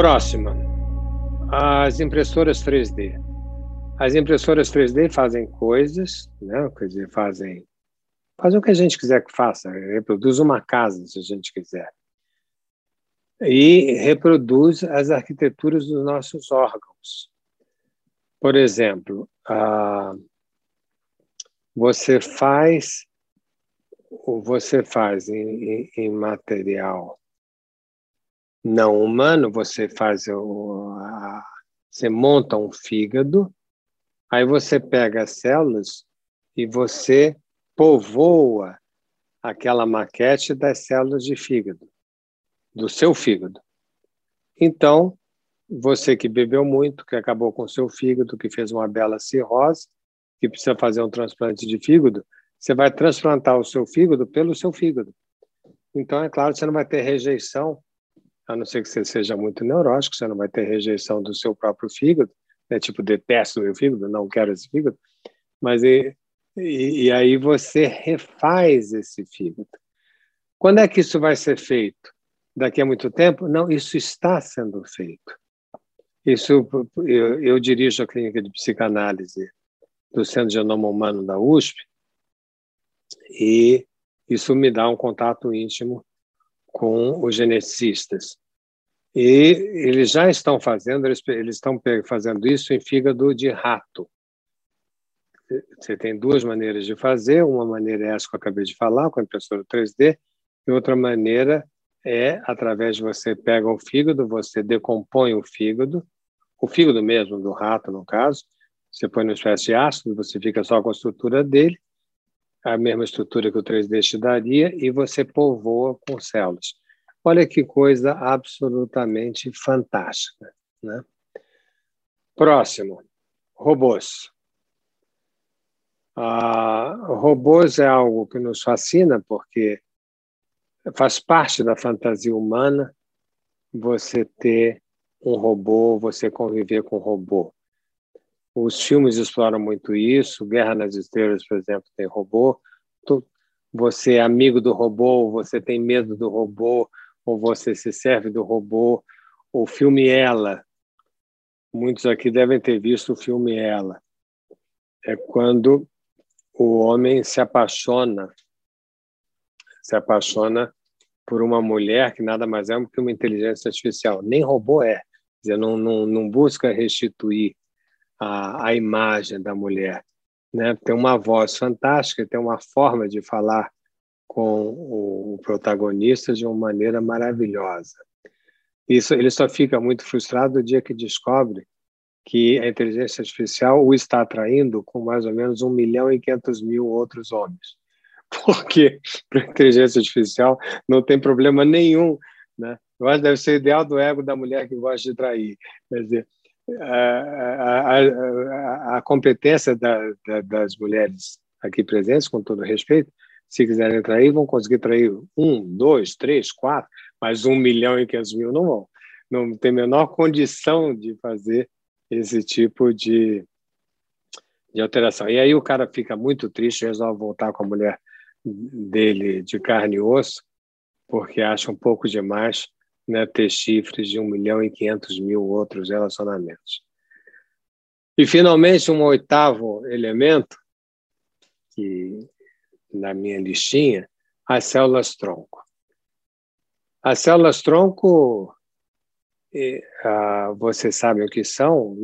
Próxima, as impressoras 3D. As impressoras 3D fazem coisas, né? quer dizer, fazem, fazem o que a gente quiser que faça, reproduz uma casa, se a gente quiser. E reproduz as arquiteturas dos nossos órgãos. Por exemplo, você faz você faz em, em, material não humano, você faz o, a, você monta um fígado, aí você pega as células e você povoa aquela maquete das células de fígado, do seu fígado. Então, você que bebeu muito, que acabou com o seu fígado, que fez uma bela cirrose, que precisa fazer um transplante de fígado, você vai transplantar o seu fígado pelo seu fígado. Então, é claro, você não vai ter rejeição, a não ser que você seja muito neurótico, você não vai ter rejeição do seu próprio fígado, né? tipo, detesto o meu fígado, não quero esse fígado, mas e, e, e aí você refaz esse fígado. Quando é que isso vai ser feito? Daqui a muito tempo? Não, isso está sendo feito. Isso, eu, eu dirijo a clínica de psicanálise do Centro Genoma Humano da USP, e isso me dá um contato íntimo com os geneticistas. E eles já estão fazendo, eles, eles estão fazendo isso em fígado de rato. Você tem duas maneiras de fazer, uma maneira é essa que eu acabei de falar, com a impressora 3D, e outra maneira é através de você pega o fígado, você decompõe o fígado, o fígado mesmo do rato, no caso, você põe numa espécie de ácido, você fica só com a estrutura dele, a mesma estrutura que o 3D te daria, e você povoa com células. Olha que coisa absolutamente fantástica. Né? Próximo, robôs. Ah, robôs é algo que nos fascina porque faz parte da fantasia humana você ter um robô, você conviver com um robô. Os filmes exploram muito isso. Guerra nas Estrelas, por exemplo, tem robô. Você é amigo do robô, você tem medo do robô, ou você se serve do robô. O filme Ela. Muitos aqui devem ter visto o filme Ela. É quando o homem se apaixona, se apaixona por uma mulher que nada mais é do que uma inteligência artificial. Nem robô é. Dizer, não, não, não busca restituir a, a imagem da mulher. Né? Tem uma voz fantástica, tem uma forma de falar com o, o protagonista de uma maneira maravilhosa. Isso, ele só fica muito frustrado no dia que descobre que a inteligência artificial o está atraindo com mais ou menos 1 milhão e 500 mil outros homens. Porque para a inteligência artificial não tem problema nenhum. Né? Eu acho que deve ser o ideal do ego da mulher que gosta de trair. Quer dizer, a, a, a competência da, da, das mulheres aqui presentes, com todo respeito, se quiserem trair, vão conseguir trair um, dois, três, quatro, mas um milhão e quinhentos mil não vão. Não tem a menor condição de fazer esse tipo de, de alteração. E aí o cara fica muito triste, resolve voltar com a mulher dele de carne e osso, porque acha um pouco demais né, ter chifres de 1 milhão e 500 mil outros relacionamentos. E, finalmente, um oitavo elemento, que na minha listinha, as células tronco. As células tronco, você sabe o que são,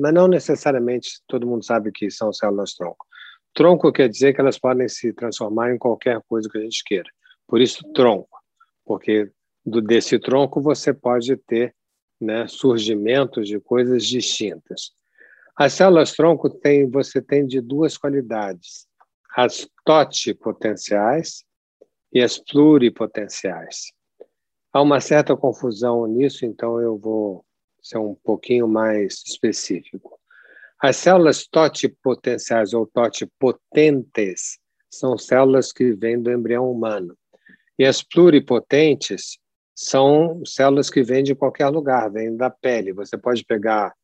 mas não necessariamente todo mundo sabe o que são células tronco. Tronco quer dizer que elas podem se transformar em qualquer coisa que a gente queira. Por isso, tronco, porque do, desse tronco você pode ter né, surgimentos de coisas distintas. As células tronco tem, você tem de duas qualidades: as totipotenciais e as pluripotenciais. Há uma certa confusão nisso, então eu vou ser um pouquinho mais específico. As células totipotenciais ou totipotentes são células que vêm do embrião humano. E as pluripotentes são células que vêm de qualquer lugar, vêm da pele. Você pode pegar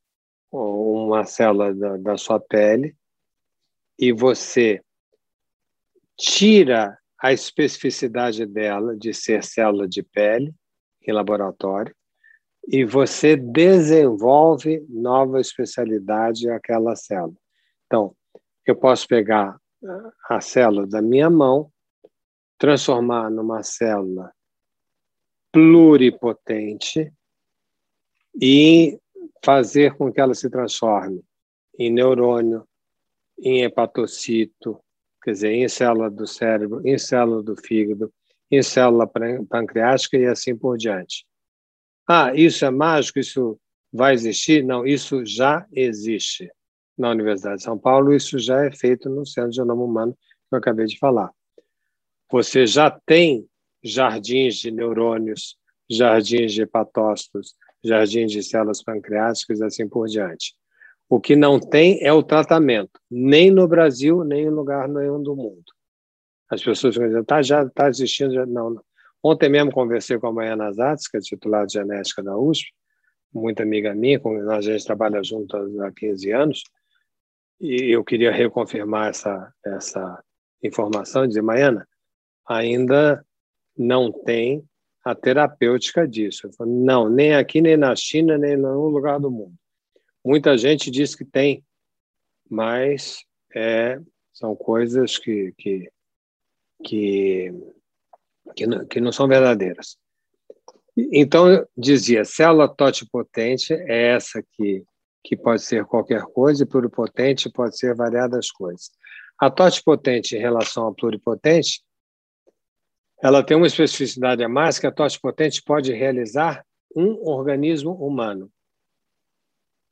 uma célula da, da sua pele e você tira a especificidade dela de ser célula de pele em laboratório, e você desenvolve nova especialidade àquela célula. Então, eu posso pegar a célula da minha mão, transformar numa célula pluripotente e fazer com que ela se transforme em neurônio, em hepatocito, quer dizer, em célula do cérebro, em célula do fígado, em célula pancreática e assim por diante. Ah, isso é mágico? Isso vai existir? Não, isso já existe na Universidade de São Paulo. Isso já é feito no Centro de Genoma Humano, que eu acabei de falar. Você já tem jardins de neurônios, jardins de hepatócitos, jardins de células pancreáticas e assim por diante. O que não tem é o tratamento, nem no Brasil, nem em lugar nenhum do mundo. As pessoas vão dizer, tá, já está existindo. Já... Não, não. Ontem mesmo conversei com a Maiana Zatz, que é titular de genética da USP, muito amiga minha, com a gente trabalha junto há 15 anos, e eu queria reconfirmar essa, essa informação, dizer, Maiana, ainda não tem a terapêutica disso. Falo, não, nem aqui, nem na China, nem em nenhum lugar do mundo. Muita gente diz que tem, mas é, são coisas que, que, que que não, que não são verdadeiras. Então, dizia, célula totipotente é essa que, que pode ser qualquer coisa, e pluripotente pode ser variadas coisas. A totipotente em relação à pluripotente, ela tem uma especificidade a mais que a totipotente pode realizar um organismo humano.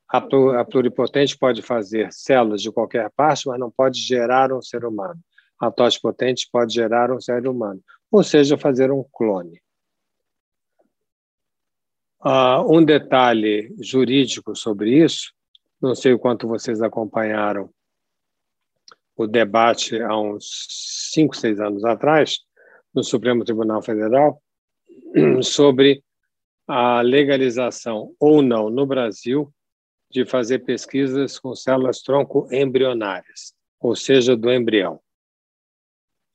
A pluripotente pode fazer células de qualquer parte, mas não pode gerar um ser humano. A totipotente pode gerar um ser humano ou seja, fazer um clone. Uh, um detalhe jurídico sobre isso, não sei o quanto vocês acompanharam o debate há uns cinco, seis anos atrás, no Supremo Tribunal Federal, sobre a legalização ou não no Brasil de fazer pesquisas com células tronco embrionárias, ou seja, do embrião.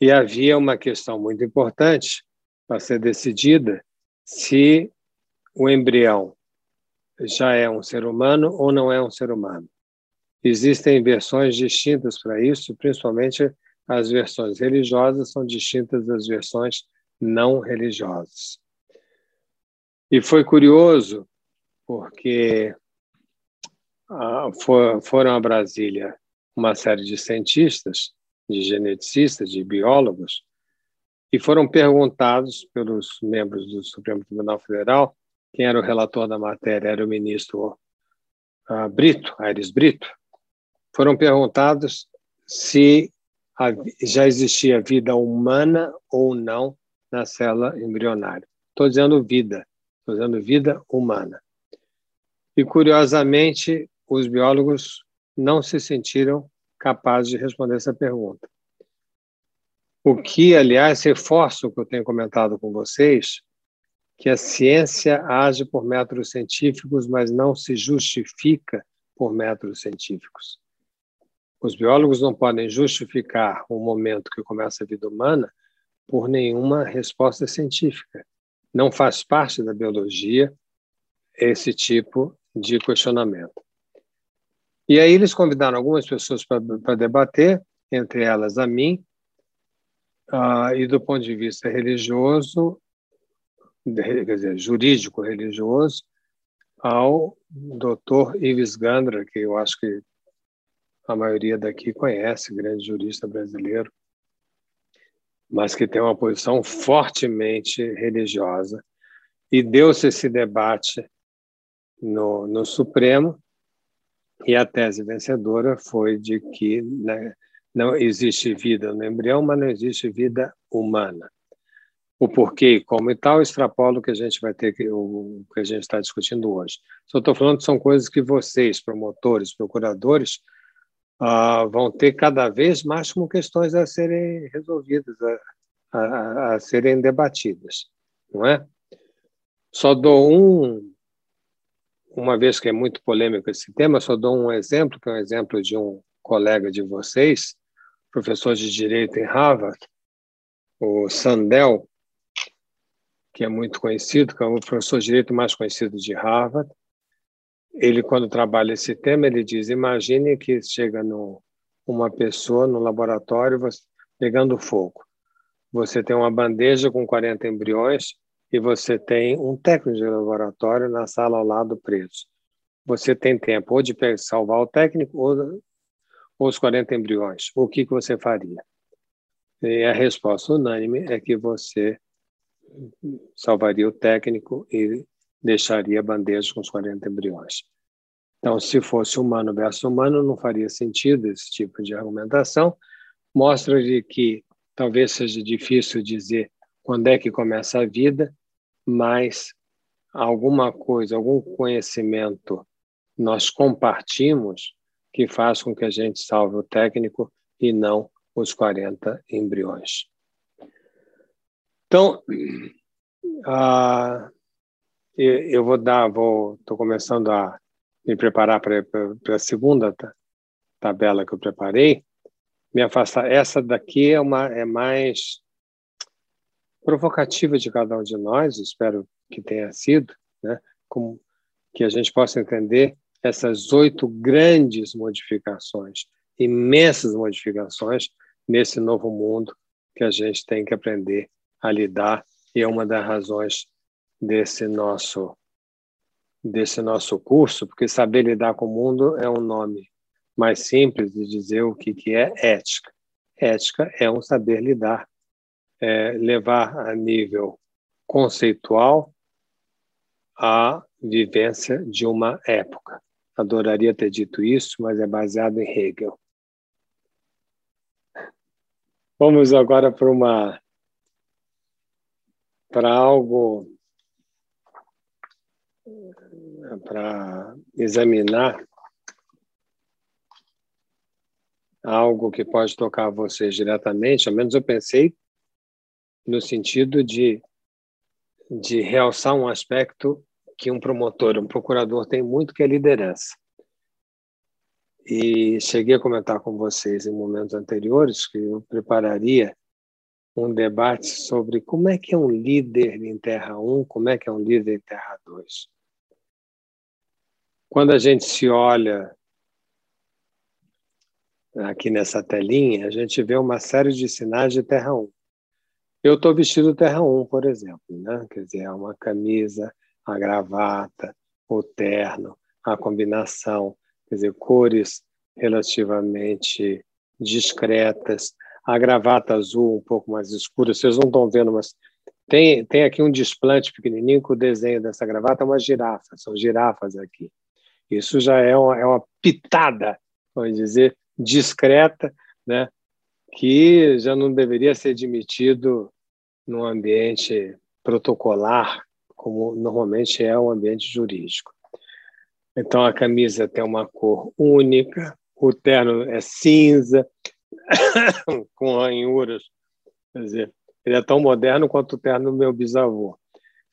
E havia uma questão muito importante para ser decidida se o embrião já é um ser humano ou não é um ser humano. Existem versões distintas para isso, principalmente as versões religiosas são distintas das versões não religiosas. E foi curioso, porque ah, foram a Brasília uma série de cientistas de geneticistas, de biólogos, e foram perguntados pelos membros do Supremo Tribunal Federal, quem era o relator da matéria era o ministro uh, Brito, Aires Brito, foram perguntados se já existia vida humana ou não na célula embrionária. Estou dizendo vida, estou dizendo vida humana. E, curiosamente, os biólogos não se sentiram capazes de responder essa pergunta. O que, aliás, reforça o que eu tenho comentado com vocês, que a ciência age por métodos científicos, mas não se justifica por métodos científicos. Os biólogos não podem justificar o momento que começa a vida humana por nenhuma resposta científica. Não faz parte da biologia esse tipo de questionamento. E aí eles convidaram algumas pessoas para debater, entre elas a mim, uh, e do ponto de vista religioso, quer dizer, jurídico-religioso, ao doutor Ives Gandra, que eu acho que a maioria daqui conhece, grande jurista brasileiro, mas que tem uma posição fortemente religiosa. E deu-se esse debate no, no Supremo, e a tese vencedora foi de que né, não existe vida no embrião, mas não existe vida humana. O porquê como e tal extrapola o que a gente vai ter que o que a gente está discutindo hoje. Só estou falando que são coisas que vocês, promotores, procuradores, uh, vão ter cada vez mais como questões a serem resolvidas, a, a, a serem debatidas, não é? Só dou um uma vez que é muito polêmico esse tema, só dou um exemplo, que é um exemplo de um colega de vocês, professor de direito em Harvard, o Sandel, que é muito conhecido, que é o professor de direito mais conhecido de Harvard. Ele, quando trabalha esse tema, ele diz: imagine que chega no, uma pessoa no laboratório pegando fogo. Você tem uma bandeja com 40 embriões e você tem um técnico de laboratório na sala ao lado preso. Você tem tempo ou de salvar o técnico ou, ou os 40 embriões. O que, que você faria? E a resposta unânime é que você salvaria o técnico e deixaria a bandeja com os 40 embriões. Então, se fosse humano versus humano, não faria sentido esse tipo de argumentação. Mostra de que talvez seja difícil dizer quando é que começa a vida, mas alguma coisa, algum conhecimento nós compartimos que faz com que a gente salve o técnico e não os 40 embriões. Então, uh, eu vou dar, vou, estou começando a me preparar para a segunda tabela que eu preparei. Me afastar. Essa daqui é uma é mais provocativa de cada um de nós, espero que tenha sido, né? Como que a gente possa entender essas oito grandes modificações, imensas modificações nesse novo mundo que a gente tem que aprender a lidar e é uma das razões desse nosso desse nosso curso, porque saber lidar com o mundo é um nome mais simples de dizer o que que é ética. Ética é um saber lidar é, levar a nível conceitual a vivência de uma época. Adoraria ter dito isso, mas é baseado em Hegel. Vamos agora para uma para algo para examinar algo que pode tocar vocês diretamente, ao menos eu pensei no sentido de, de realçar um aspecto que um promotor, um procurador tem muito, que é liderança. E cheguei a comentar com vocês em momentos anteriores que eu prepararia um debate sobre como é que é um líder em Terra 1, como é que é um líder em Terra 2. Quando a gente se olha aqui nessa telinha, a gente vê uma série de sinais de Terra 1. Eu estou vestido Terra 1, por exemplo, né? quer dizer, é uma camisa, a gravata, o terno, a combinação, quer dizer, cores relativamente discretas, a gravata azul um pouco mais escura, vocês não estão vendo, mas tem, tem aqui um desplante pequenininho com o desenho dessa gravata, é uma girafa, são girafas aqui. Isso já é uma, é uma pitada, vamos dizer, discreta, né? que já não deveria ser admitido num ambiente protocolar, como normalmente é o ambiente jurídico. Então, a camisa tem uma cor única, o terno é cinza, com ranhuras. Quer dizer, ele é tão moderno quanto o terno do meu bisavô.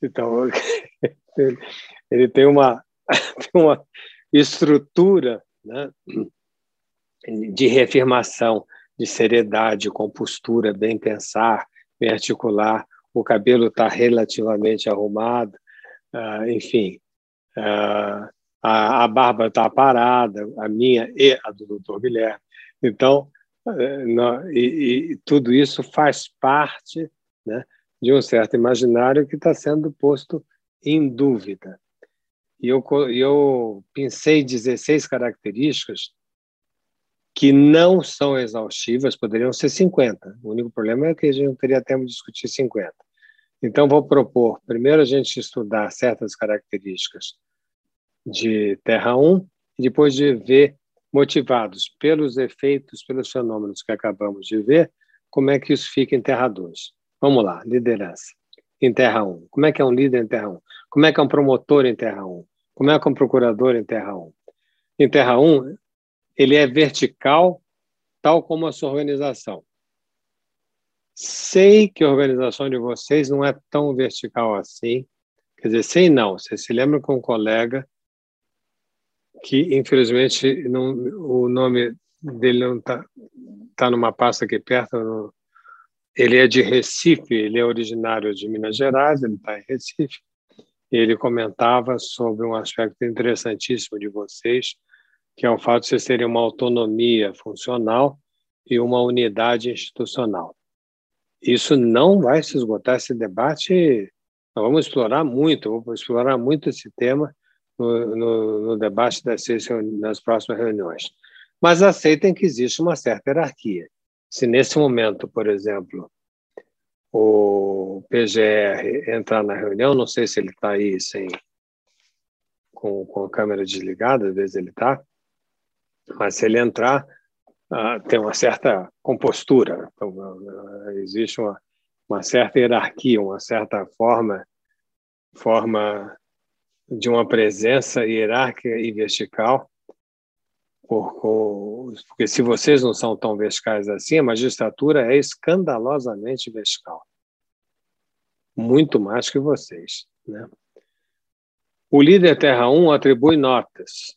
Então, ele tem uma, uma estrutura né, de reafirmação de seriedade, compostura, bem pensar, bem articular, o cabelo está relativamente arrumado, uh, enfim, uh, a, a, barba está parada, a minha e a do doutor Guilherme. Então, uh, e, e, tudo isso faz parte né, de um certo imaginário que está sendo posto em dúvida. E eu, eu pensei 16 características que não são exaustivas, poderiam ser 50. O único problema é que a gente não teria tempo de discutir 50. Então, vou propor, primeiro, a gente estudar certas características de Terra 1 e depois de ver, motivados pelos efeitos, pelos fenômenos que acabamos de ver, como é que isso fica em Terra 2. Vamos lá, liderança em Terra 1. Como é que é um líder em Terra 1? Como é que é um promotor em Terra 1? Como é que um procurador em Terra 1? Em Terra 1, ele é vertical, tal como a sua organização. Sei que a organização de vocês não é tão vertical assim. Quer dizer, sei não. Você se lembra com um colega que, infelizmente, não, o nome dele não está tá numa pasta aqui perto, não, ele é de Recife, ele é originário de Minas Gerais, ele está em Recife. Ele comentava sobre um aspecto interessantíssimo de vocês, que é o fato de vocês terem uma autonomia funcional e uma unidade institucional. Isso não vai se esgotar, esse debate, nós vamos explorar muito, vou explorar muito esse tema no, no, no debate das, nas próximas reuniões. Mas aceitem que existe uma certa hierarquia. Se nesse momento, por exemplo, o PGR entrar na reunião, não sei se ele está aí sem com, com a câmera desligada, às vezes ele está, mas se ele entrar, uh, tem uma certa compostura, então, uh, existe uma, uma certa hierarquia, uma certa forma, forma de uma presença hierárquica e vertical porque se vocês não são tão verticais assim, a magistratura é escandalosamente vertical. Muito mais que vocês. Né? O líder Terra 1 atribui notas.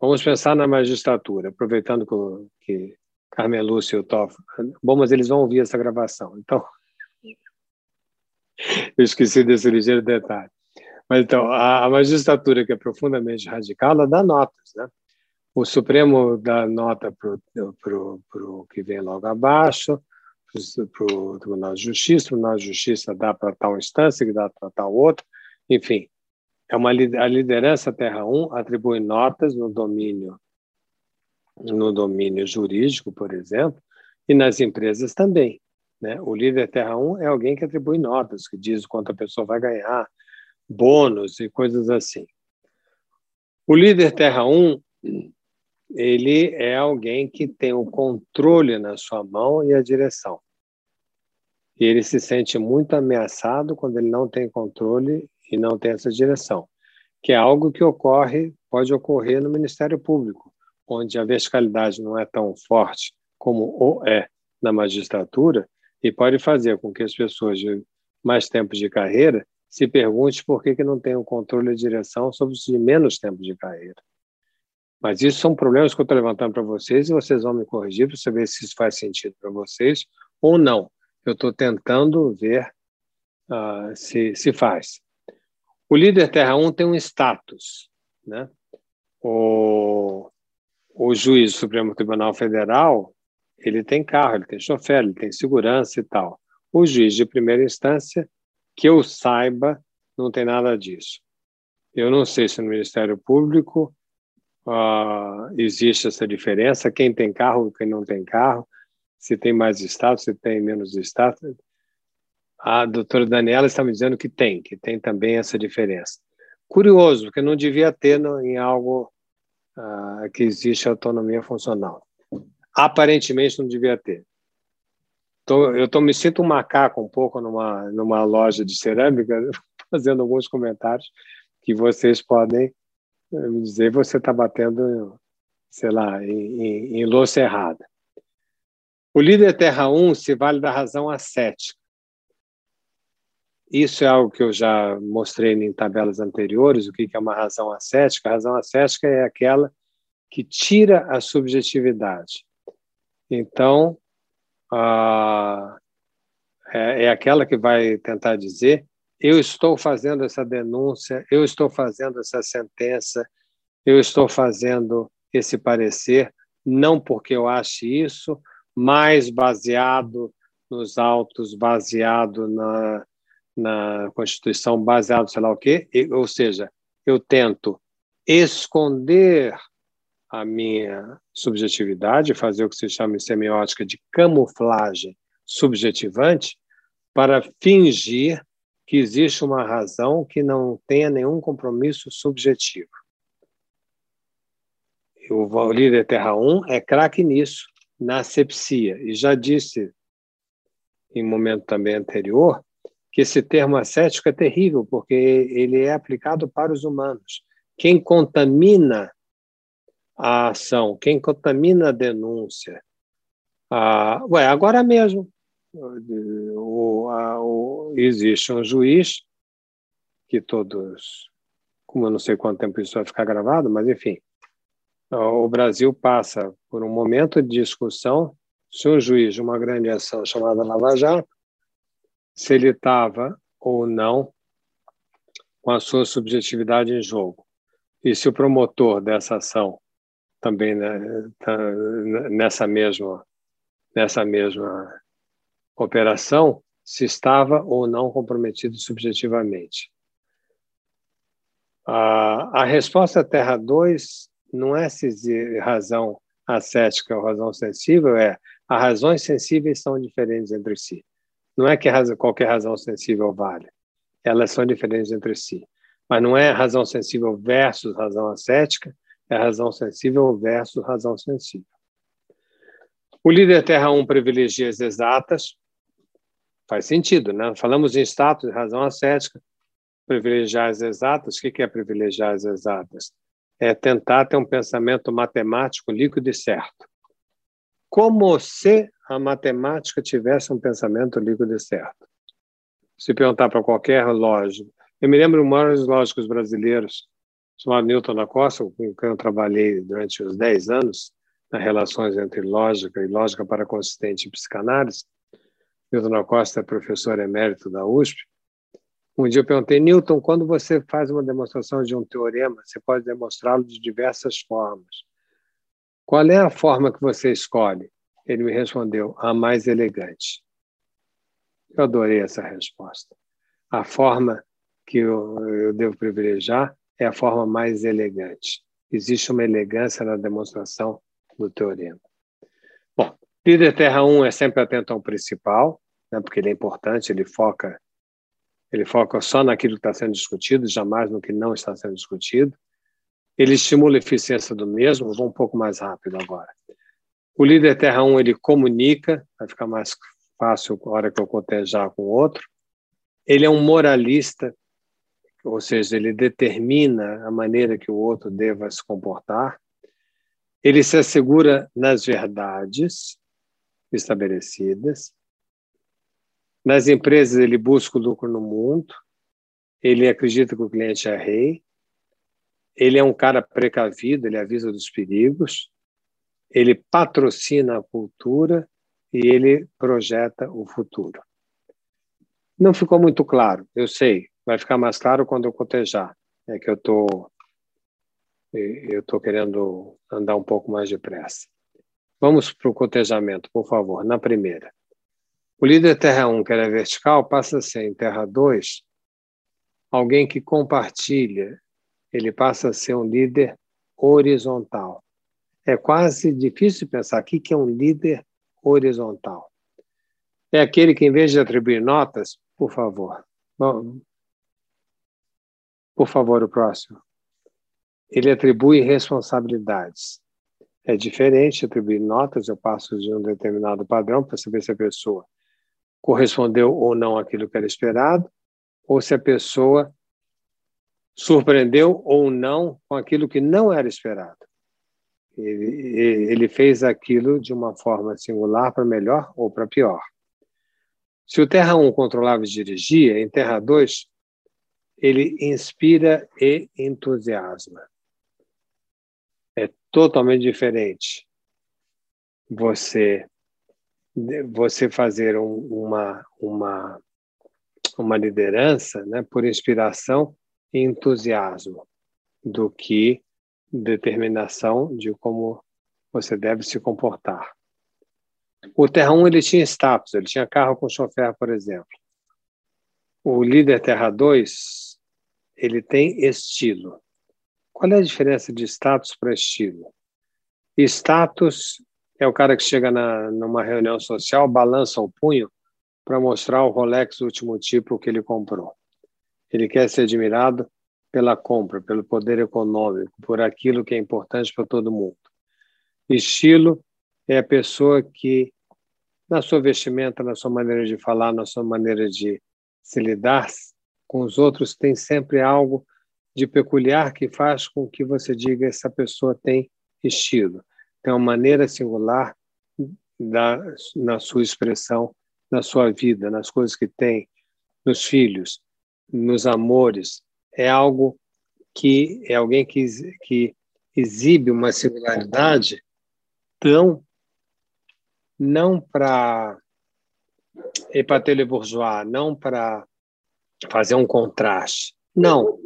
Vamos pensar na magistratura, aproveitando que, que Carmen Lúcia e o Toff. Bom, mas eles vão ouvir essa gravação, então. Eu esqueci desse ligeiro detalhe. Mas então, a, a magistratura, que é profundamente radical, ela dá notas, né? O Supremo dá nota para o que vem logo abaixo, para o Tribunal de Justiça, o Tribunal de Justiça dá para tal instância, que dá para tal outra, enfim. É uma, a liderança Terra 1 atribui notas no domínio no domínio jurídico, por exemplo, e nas empresas também. Né? O líder Terra 1 é alguém que atribui notas, que diz quanto a pessoa vai ganhar, bônus e coisas assim. O líder Terra 1 ele é alguém que tem o controle na sua mão e a direção. E ele se sente muito ameaçado quando ele não tem controle e não tem essa direção, que é algo que ocorre, pode ocorrer no Ministério Público, onde a verticalidade não é tão forte como o é na magistratura e pode fazer com que as pessoas de mais tempo de carreira se perguntem por que, que não tem o controle e direção sobre os de menos tempo de carreira. Mas isso são problemas que eu estou levantando para vocês e vocês vão me corrigir para saber se isso faz sentido para vocês ou não. Eu estou tentando ver uh, se, se faz. O líder Terra 1 tem um status. Né? O, o juiz do Supremo Tribunal Federal ele tem carro, ele tem chofer, ele tem segurança e tal. O juiz de primeira instância, que eu saiba, não tem nada disso. Eu não sei se no Ministério Público uh, existe essa diferença, quem tem carro, quem não tem carro, se tem mais status, se tem menos status. A doutora Daniela está me dizendo que tem, que tem também essa diferença. Curioso, porque não devia ter no, em algo uh, que existe autonomia funcional. Aparentemente não devia ter. Tô, eu tô, me sinto um macaco um pouco numa, numa loja de cerâmica, fazendo alguns comentários que vocês podem me dizer você está batendo, sei lá, em, em, em louça errada. O líder Terra 1 se vale da razão ascética. Isso é algo que eu já mostrei em tabelas anteriores, o que é uma razão ascética. A razão ascética é aquela que tira a subjetividade. Então, é, é aquela que vai tentar dizer eu estou fazendo essa denúncia, eu estou fazendo essa sentença, eu estou fazendo esse parecer, não porque eu ache isso, mas baseado nos autos, baseado na, na Constituição, baseado sei lá o quê, ou seja, eu tento esconder a minha subjetividade, fazer o que se chama em semiótica de camuflagem subjetivante, para fingir que existe uma razão que não tenha nenhum compromisso subjetivo. O líder Terra 1 é craque nisso, na asepsia, e já disse em momento também anterior que esse termo ascético é terrível, porque ele é aplicado para os humanos. Quem contamina a ação, quem contamina a denúncia. Ah, ué, agora mesmo, o, existe um juiz que todos, como eu não sei quanto tempo isso vai ficar gravado, mas enfim, o Brasil passa por um momento de discussão se um juiz de uma grande ação chamada Lava Jato, se ele estava ou não com a sua subjetividade em jogo. E se o promotor dessa ação também né, tá nessa mesma nessa mesma operação se estava ou não comprometido subjetivamente. A, a resposta Terra 2 não é se razão ascética ou razão sensível, é as razões sensíveis são diferentes entre si. Não é que qualquer razão sensível vale, elas são diferentes entre si. Mas não é razão sensível versus razão ascética, é razão sensível versus razão sensível. O líder Terra 1 privilegia as exatas, faz sentido, né? Falamos em status, razão ascética, privilegiar as exatas. O que é privilegiar as exatas? É tentar ter um pensamento matemático líquido e certo. Como se a matemática tivesse um pensamento líquido e certo. Se perguntar para qualquer lógico, eu me lembro de um maiores lógicos brasileiros, chamado Newton da Costa, com quem eu trabalhei durante uns 10 anos, nas relações entre lógica e lógica para consistente e psicanálise. Newton Costa professor emérito da USP. Um dia eu perguntei, Newton, quando você faz uma demonstração de um teorema, você pode demonstrá-lo de diversas formas. Qual é a forma que você escolhe? Ele me respondeu, a mais elegante. Eu adorei essa resposta. A forma que eu, eu devo privilegiar é a forma mais elegante. Existe uma elegância na demonstração do teorema. Bom, líder Terra 1 é sempre atento ao principal, né, porque ele é importante, ele foca ele foca só naquilo que está sendo discutido, jamais no que não está sendo discutido. Ele estimula a eficiência do mesmo, vou um pouco mais rápido agora. O líder Terra 1 ele comunica, vai ficar mais fácil na hora que eu cotejar com o outro. Ele é um moralista, ou seja, ele determina a maneira que o outro deva se comportar. Ele se assegura nas verdades estabelecidas. Nas empresas, ele busca o lucro no mundo. Ele acredita que o cliente é rei. Ele é um cara precavido, ele avisa dos perigos ele patrocina a cultura e ele projeta o futuro. Não ficou muito claro, eu sei, vai ficar mais claro quando eu cotejar. É que eu tô eu tô querendo andar um pouco mais depressa. Vamos para o cotejamento, por favor, na primeira. O líder Terra 1, que era vertical, passa a ser em Terra 2 alguém que compartilha, ele passa a ser um líder horizontal é quase difícil pensar aqui que é um líder horizontal. É aquele que, em vez de atribuir notas, por favor, por favor, o próximo. Ele atribui responsabilidades. É diferente atribuir notas, eu passo de um determinado padrão para saber se a pessoa correspondeu ou não àquilo que era esperado, ou se a pessoa surpreendeu ou não com aquilo que não era esperado. Ele, ele fez aquilo de uma forma singular para melhor ou para pior. Se o Terra 1 controlava e dirigia, em Terra 2 ele inspira e entusiasma. É totalmente diferente você você fazer um, uma uma uma liderança, né, por inspiração e entusiasmo, do que determinação de como você deve se comportar. O Terra 1 ele tinha status, ele tinha carro com chofer, por exemplo. O líder Terra 2 ele tem estilo. Qual é a diferença de status para estilo? Status é o cara que chega na, numa reunião social, balança o punho para mostrar o Rolex último tipo que ele comprou. Ele quer ser admirado pela compra, pelo poder econômico, por aquilo que é importante para todo mundo. Estilo é a pessoa que, na sua vestimenta, na sua maneira de falar, na sua maneira de se lidar com os outros, tem sempre algo de peculiar que faz com que você diga essa pessoa tem estilo, tem uma maneira singular da, na sua expressão, na sua vida, nas coisas que tem, nos filhos, nos amores, é algo que é alguém que, que exibe uma singularidade tão não para épater bourgeois, não para fazer um contraste. Não,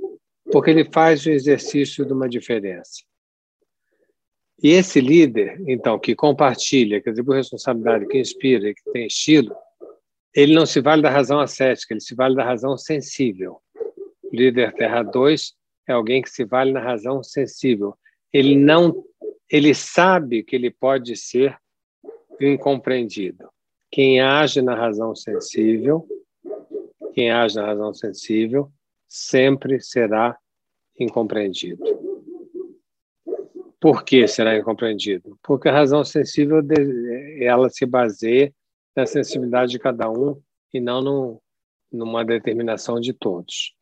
porque ele faz o exercício de uma diferença. E esse líder, então, que compartilha, que atribui responsabilidade, que inspira, que tem estilo, ele não se vale da razão ascética, ele se vale da razão sensível. O líder Terra 2 é alguém que se vale na razão sensível. Ele não, ele sabe que ele pode ser incompreendido. Quem age na razão sensível, quem age na razão sensível, sempre será incompreendido. Por que será incompreendido? Porque a razão sensível ela se baseia na sensibilidade de cada um e não no, numa determinação de todos.